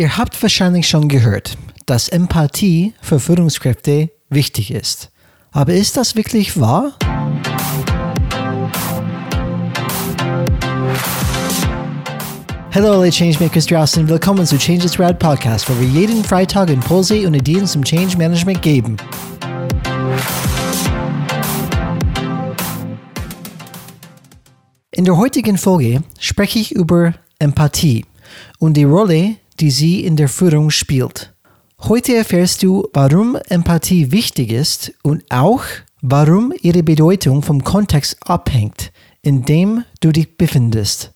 Ihr habt wahrscheinlich schon gehört, dass Empathie für Führungskräfte wichtig ist. Aber ist das wirklich wahr? Hallo alle Changemakers draußen, willkommen zu Changes Rad Podcast, wo wir jeden Freitag Impulse und Ideen zum Change Management geben. In der heutigen Folge spreche ich über Empathie und die Rolle, die sie in der Führung spielt. Heute erfährst du, warum Empathie wichtig ist und auch, warum ihre Bedeutung vom Kontext abhängt, in dem du dich befindest.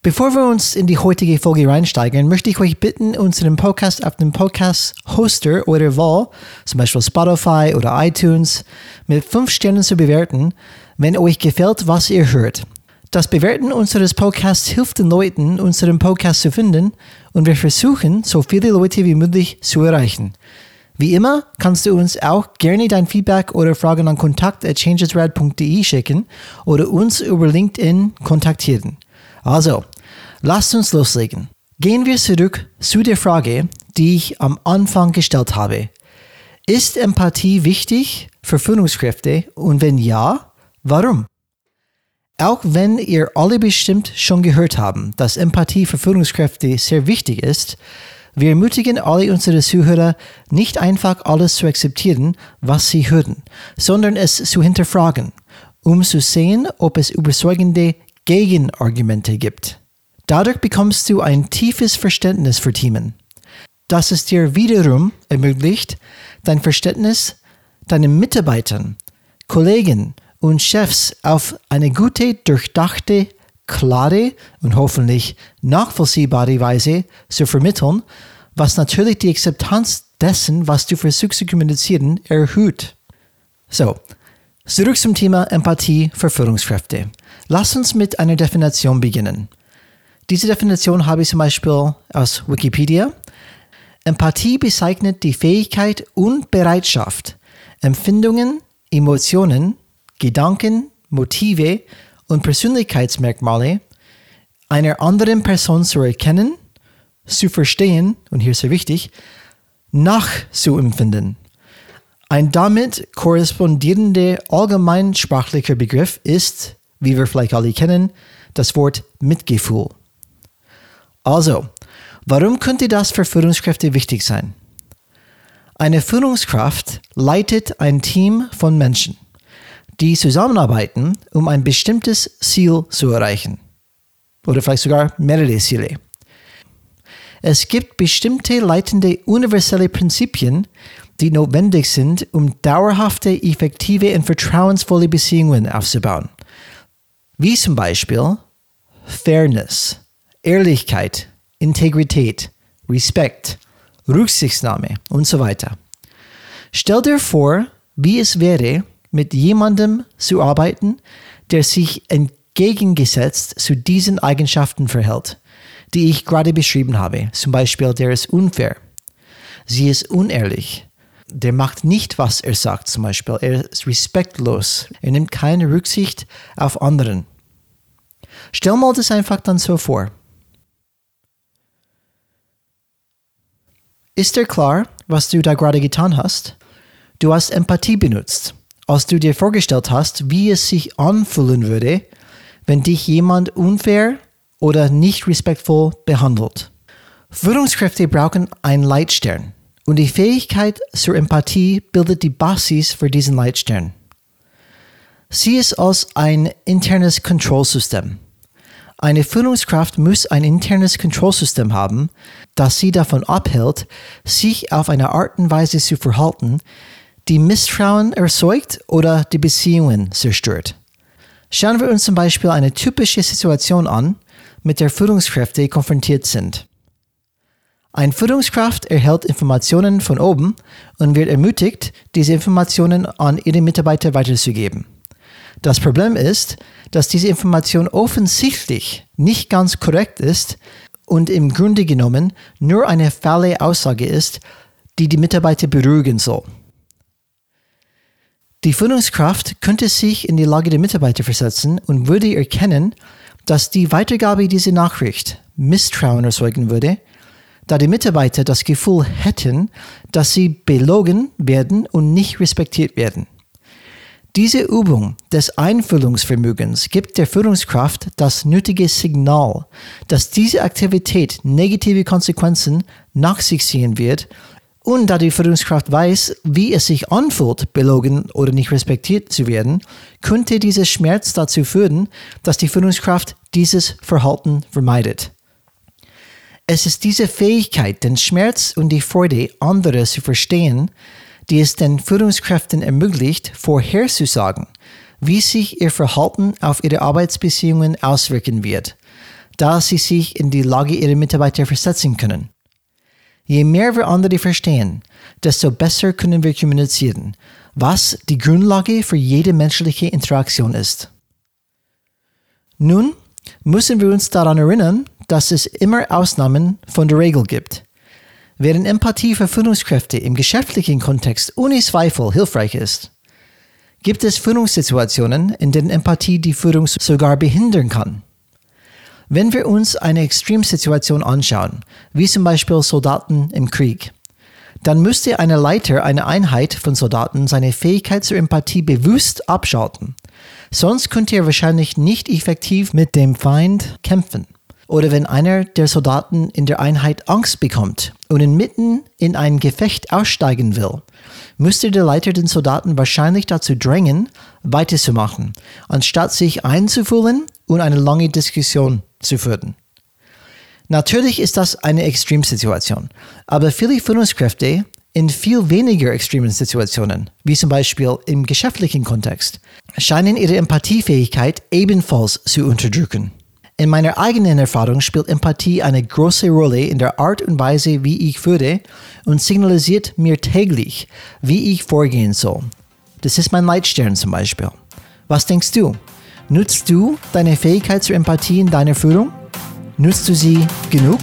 Bevor wir uns in die heutige Folge reinsteigen, möchte ich euch bitten, unseren Podcast auf dem Podcast-Hoster eurer Wahl, zum Beispiel Spotify oder iTunes, mit 5 Sternen zu bewerten, wenn euch gefällt, was ihr hört. Das Bewerten unseres Podcasts hilft den Leuten, unseren Podcast zu finden und wir versuchen, so viele Leute wie möglich zu erreichen. Wie immer kannst du uns auch gerne dein Feedback oder Fragen an kontakt.changesrad.de schicken oder uns über LinkedIn kontaktieren. Also, lasst uns loslegen. Gehen wir zurück zu der Frage, die ich am Anfang gestellt habe. Ist Empathie wichtig für Führungskräfte und wenn ja, warum? Auch wenn ihr alle bestimmt schon gehört haben, dass Empathie für Führungskräfte sehr wichtig ist, wir ermutigen alle unsere Zuhörer, nicht einfach alles zu akzeptieren, was sie hören, sondern es zu hinterfragen, um zu sehen, ob es überzeugende Gegenargumente gibt. Dadurch bekommst du ein tiefes Verständnis für Themen, das es dir wiederum ermöglicht, dein Verständnis deinen Mitarbeitern, Kollegen und Chefs auf eine gute, durchdachte, klare und hoffentlich nachvollziehbare Weise zu vermitteln, was natürlich die Akzeptanz dessen, was du versuchst zu kommunizieren, erhöht. So, zurück zum Thema Empathie für Führungskräfte. Lass uns mit einer Definition beginnen. Diese Definition habe ich zum Beispiel aus Wikipedia. Empathie bezeichnet die Fähigkeit und Bereitschaft, Empfindungen, Emotionen, Gedanken, Motive und Persönlichkeitsmerkmale einer anderen Person zu erkennen, zu verstehen und hier sehr wichtig, nachzuempfinden. Ein damit korrespondierender allgemeinsprachlicher Begriff ist, wie wir vielleicht alle kennen, das Wort Mitgefühl. Also, warum könnte das für Führungskräfte wichtig sein? Eine Führungskraft leitet ein Team von Menschen die zusammenarbeiten, um ein bestimmtes Ziel zu erreichen. Oder vielleicht sogar mehrere Ziele. Es gibt bestimmte leitende universelle Prinzipien, die notwendig sind, um dauerhafte, effektive und vertrauensvolle Beziehungen aufzubauen. Wie zum Beispiel Fairness, Ehrlichkeit, Integrität, Respekt, Rücksichtnahme und so weiter. Stell dir vor, wie es wäre, mit jemandem zu arbeiten, der sich entgegengesetzt zu diesen Eigenschaften verhält, die ich gerade beschrieben habe. Zum Beispiel, der ist unfair. Sie ist unehrlich. Der macht nicht, was er sagt, zum Beispiel. Er ist respektlos. Er nimmt keine Rücksicht auf anderen. Stell mal das einfach dann so vor. Ist dir klar, was du da gerade getan hast? Du hast Empathie benutzt als du dir vorgestellt hast, wie es sich anfühlen würde, wenn dich jemand unfair oder nicht respektvoll behandelt. Führungskräfte brauchen einen Leitstern und die Fähigkeit zur Empathie bildet die Basis für diesen Leitstern. Sie ist als ein internes Kontrollsystem. Eine Führungskraft muss ein internes Kontrollsystem haben, das sie davon abhält, sich auf eine Art und Weise zu verhalten, die Misstrauen erzeugt oder die Beziehungen zerstört. Schauen wir uns zum Beispiel eine typische Situation an, mit der Führungskräfte konfrontiert sind. Ein Führungskraft erhält Informationen von oben und wird ermutigt, diese Informationen an ihre Mitarbeiter weiterzugeben. Das Problem ist, dass diese Information offensichtlich nicht ganz korrekt ist und im Grunde genommen nur eine falle Aussage ist, die die Mitarbeiter beruhigen soll. Die Führungskraft könnte sich in die Lage der Mitarbeiter versetzen und würde erkennen, dass die Weitergabe dieser Nachricht Misstrauen erzeugen würde, da die Mitarbeiter das Gefühl hätten, dass sie belogen werden und nicht respektiert werden. Diese Übung des Einfühlungsvermögens gibt der Führungskraft das nötige Signal, dass diese Aktivität negative Konsequenzen nach sich ziehen wird und da die Führungskraft weiß, wie es sich anfühlt, belogen oder nicht respektiert zu werden, könnte dieser Schmerz dazu führen, dass die Führungskraft dieses Verhalten vermeidet. Es ist diese Fähigkeit, den Schmerz und die Freude anderer zu verstehen, die es den Führungskräften ermöglicht, vorherzusagen, wie sich ihr Verhalten auf ihre Arbeitsbeziehungen auswirken wird, da sie sich in die Lage ihrer Mitarbeiter versetzen können. Je mehr wir andere verstehen, desto besser können wir kommunizieren, was die Grundlage für jede menschliche Interaktion ist. Nun müssen wir uns daran erinnern, dass es immer Ausnahmen von der Regel gibt. Während Empathie für Führungskräfte im geschäftlichen Kontext ohne Zweifel hilfreich ist, gibt es Führungssituationen, in denen Empathie die Führung sogar behindern kann. Wenn wir uns eine Extremsituation anschauen, wie zum Beispiel Soldaten im Krieg, dann müsste eine Leiter einer Einheit von Soldaten seine Fähigkeit zur Empathie bewusst abschalten. Sonst könnte er wahrscheinlich nicht effektiv mit dem Feind kämpfen oder wenn einer der Soldaten in der Einheit Angst bekommt und inmitten in ein Gefecht aussteigen will, müsste der Leiter den Soldaten wahrscheinlich dazu drängen, weiterzumachen, anstatt sich einzufühlen und eine lange Diskussion zu führen. Natürlich ist das eine Extremsituation, aber viele Führungskräfte in viel weniger extremen Situationen, wie zum Beispiel im geschäftlichen Kontext, scheinen ihre Empathiefähigkeit ebenfalls zu unterdrücken. In meiner eigenen Erfahrung spielt Empathie eine große Rolle in der Art und Weise, wie ich führe und signalisiert mir täglich, wie ich vorgehen soll. Das ist mein Leitstern zum Beispiel. Was denkst du? Nutzt du deine Fähigkeit zur Empathie in deiner Führung? Nutzt du sie genug?